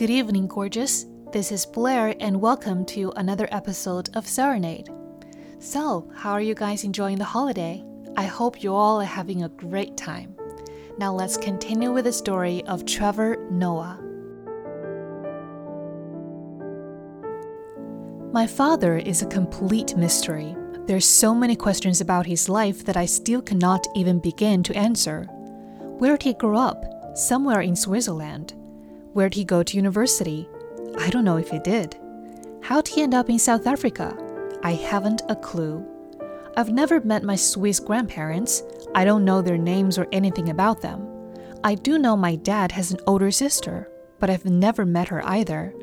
Good evening, gorgeous. This is Blair, and welcome to another episode of Serenade. So, how are you guys enjoying the holiday? I hope you all are having a great time. Now, let's continue with the story of Trevor Noah. My father is a complete mystery. There's so many questions about his life that I still cannot even begin to answer. Where did he grow up? Somewhere in Switzerland. Where'd he go to university? I don't know if he did. How'd he end up in South Africa? I haven't a clue. I've never met my Swiss grandparents. I don't know their names or anything about them. I do know my dad has an older sister, but I've never met her either.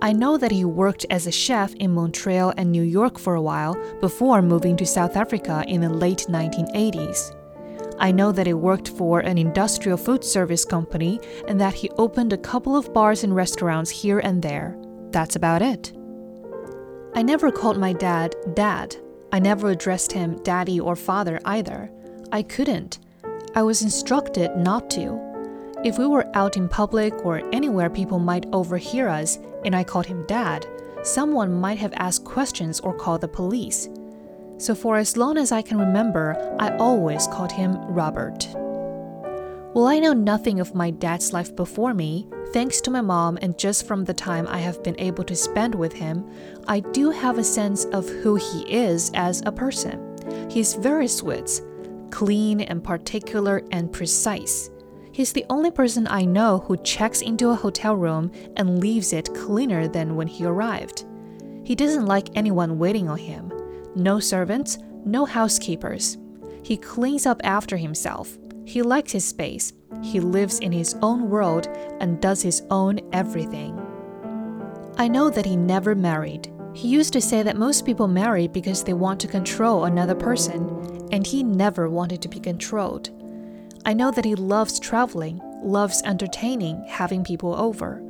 I know that he worked as a chef in Montreal and New York for a while before moving to South Africa in the late 1980s. I know that he worked for an industrial food service company and that he opened a couple of bars and restaurants here and there. That's about it. I never called my dad dad. I never addressed him daddy or father either. I couldn't. I was instructed not to. If we were out in public or anywhere people might overhear us and I called him dad, someone might have asked questions or called the police so for as long as I can remember, I always called him Robert. Well, I know nothing of my dad's life before me, thanks to my mom, and just from the time I have been able to spend with him, I do have a sense of who he is as a person. He's very Swiss, clean and particular and precise. He's the only person I know who checks into a hotel room and leaves it cleaner than when he arrived. He doesn't like anyone waiting on him no servants, no housekeepers. He cleans up after himself. He likes his space. He lives in his own world and does his own everything. I know that he never married. He used to say that most people marry because they want to control another person, and he never wanted to be controlled. I know that he loves traveling, loves entertaining, having people over,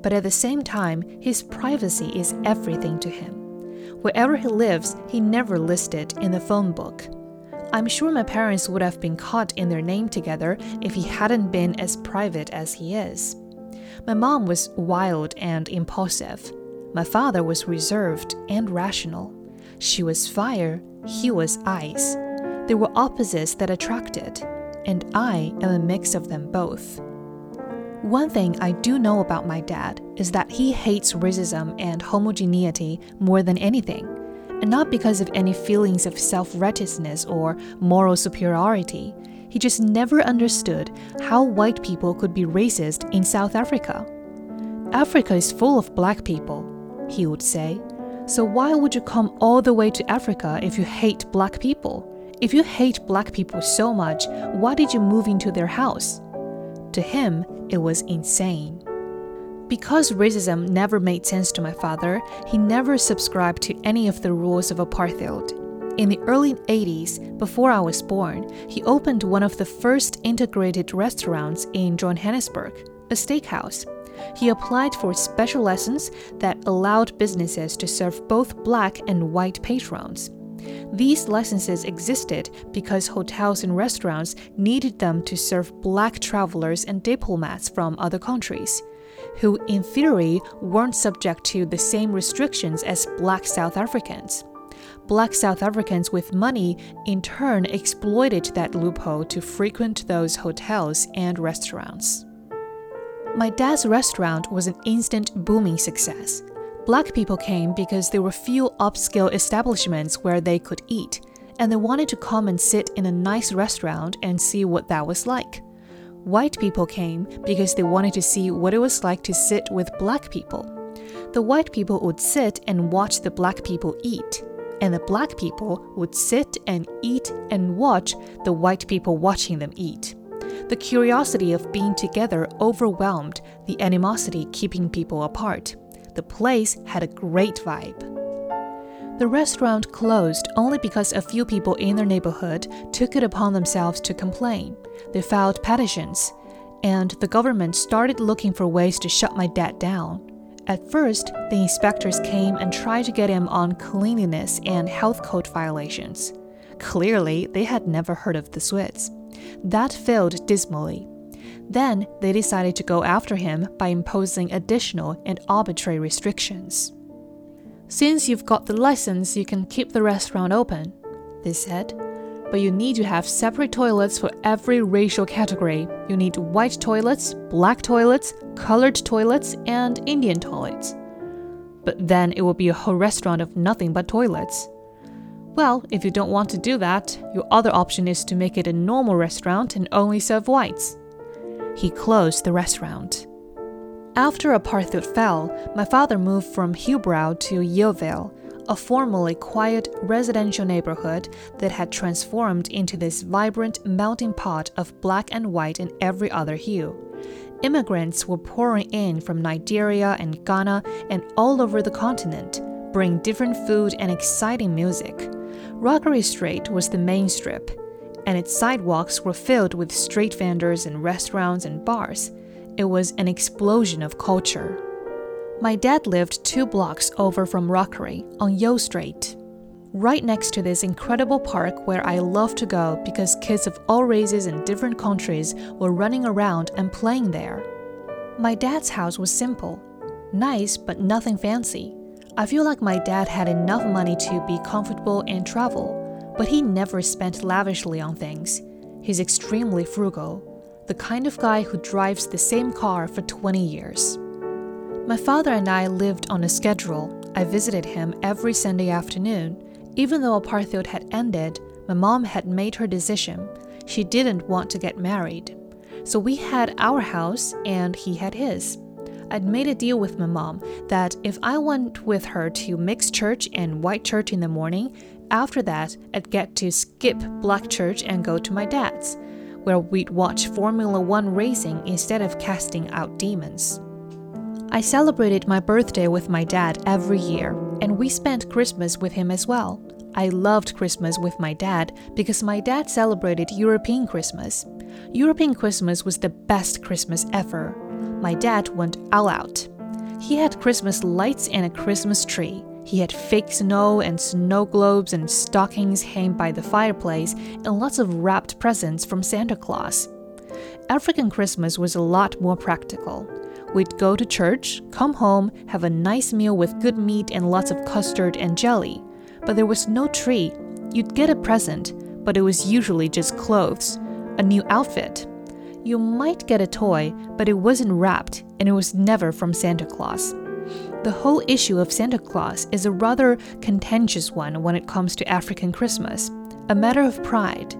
but at the same time, his privacy is everything to him. Wherever he lives, he never listed in the phone book. I'm sure my parents would have been caught in their name together if he hadn't been as private as he is. My mom was wild and impulsive. My father was reserved and rational. She was fire, he was ice. They were opposites that attracted, and I am a mix of them both. One thing I do know about my dad is that he hates racism and homogeneity more than anything, and not because of any feelings of self righteousness or moral superiority. He just never understood how white people could be racist in South Africa. Africa is full of black people, he would say. So why would you come all the way to Africa if you hate black people? If you hate black people so much, why did you move into their house? To him, it was insane. Because racism never made sense to my father, he never subscribed to any of the rules of apartheid. In the early 80s, before I was born, he opened one of the first integrated restaurants in Johannesburg, a steakhouse. He applied for special lessons that allowed businesses to serve both black and white patrons. These licenses existed because hotels and restaurants needed them to serve black travelers and diplomats from other countries, who in theory weren't subject to the same restrictions as black South Africans. Black South Africans with money in turn exploited that loophole to frequent those hotels and restaurants. My dad's restaurant was an instant booming success. Black people came because there were few upscale establishments where they could eat, and they wanted to come and sit in a nice restaurant and see what that was like. White people came because they wanted to see what it was like to sit with black people. The white people would sit and watch the black people eat, and the black people would sit and eat and watch the white people watching them eat. The curiosity of being together overwhelmed the animosity keeping people apart. The place had a great vibe. The restaurant closed only because a few people in their neighborhood took it upon themselves to complain. They filed petitions, and the government started looking for ways to shut my dad down. At first, the inspectors came and tried to get him on cleanliness and health code violations. Clearly, they had never heard of the Swiss. That failed dismally. Then they decided to go after him by imposing additional and arbitrary restrictions. Since you've got the license, you can keep the restaurant open, they said. But you need to have separate toilets for every racial category. You need white toilets, black toilets, colored toilets, and Indian toilets. But then it will be a whole restaurant of nothing but toilets. Well, if you don't want to do that, your other option is to make it a normal restaurant and only serve whites. He closed the restaurant. After apartheid fell, my father moved from Hillbrow to Yeoville, a formerly quiet residential neighborhood that had transformed into this vibrant melting pot of black and white and every other hue. Immigrants were pouring in from Nigeria and Ghana and all over the continent, bringing different food and exciting music. Rockey Street was the main strip, and its sidewalks were filled with street vendors and restaurants and bars. It was an explosion of culture. My dad lived two blocks over from Rockey on Yeo Street, right next to this incredible park where I love to go because kids of all races and different countries were running around and playing there. My dad's house was simple, nice but nothing fancy. I feel like my dad had enough money to be comfortable and travel, but he never spent lavishly on things. He's extremely frugal, the kind of guy who drives the same car for 20 years. My father and I lived on a schedule. I visited him every Sunday afternoon. Even though apartheid had ended, my mom had made her decision. She didn't want to get married. So we had our house and he had his. I'd made a deal with my mom that if I went with her to mixed church and white church in the morning, after that, I'd get to skip black church and go to my dad's, where we'd watch Formula One racing instead of casting out demons. I celebrated my birthday with my dad every year, and we spent Christmas with him as well. I loved Christmas with my dad because my dad celebrated European Christmas. European Christmas was the best Christmas ever my dad went all out. He had Christmas lights and a Christmas tree. He had fake snow and snow globes and stockings hanging by the fireplace and lots of wrapped presents from Santa Claus. African Christmas was a lot more practical. We'd go to church, come home, have a nice meal with good meat and lots of custard and jelly. But there was no tree. You'd get a present, but it was usually just clothes, a new outfit, you might get a toy, but it wasn't wrapped and it was never from Santa Claus. The whole issue of Santa Claus is a rather contentious one when it comes to African Christmas, a matter of pride.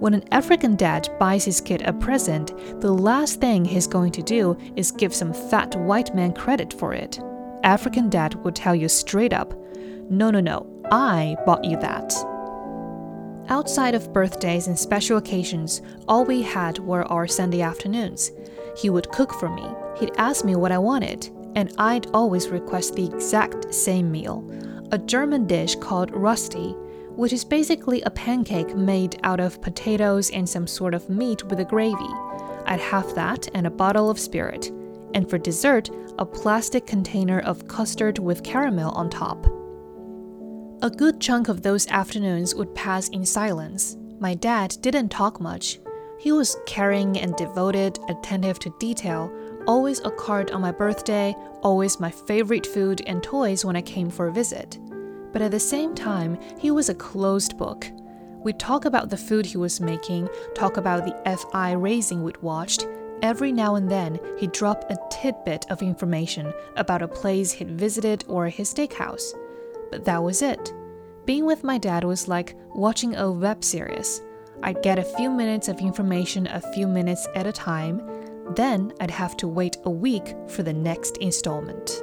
When an African dad buys his kid a present, the last thing he's going to do is give some fat white man credit for it. African dad will tell you straight up, no, no, no, I bought you that. Outside of birthdays and special occasions, all we had were our Sunday afternoons. He would cook for me, he'd ask me what I wanted, and I'd always request the exact same meal a German dish called Rösti, which is basically a pancake made out of potatoes and some sort of meat with a gravy. I'd have that and a bottle of Sprite. And for dessert, a plastic container of custard with caramel on top. A good chunk of those afternoons would pass in silence. My dad didn't talk much. He was caring and devoted, attentive to detail, always a card on my birthday, always my favorite food and toys when I came for a visit. But at the same time, he was a closed book. We'd talk about the food he was making, talk about the F1 racing we'd watched. Every now and then, he'd drop a tidbit of information about a place he'd visited or his steakhouse but that was it. Being with my dad was like watching a web series. I'd get a few minutes of information a few minutes at a time, then I'd have to wait a week for the next installment.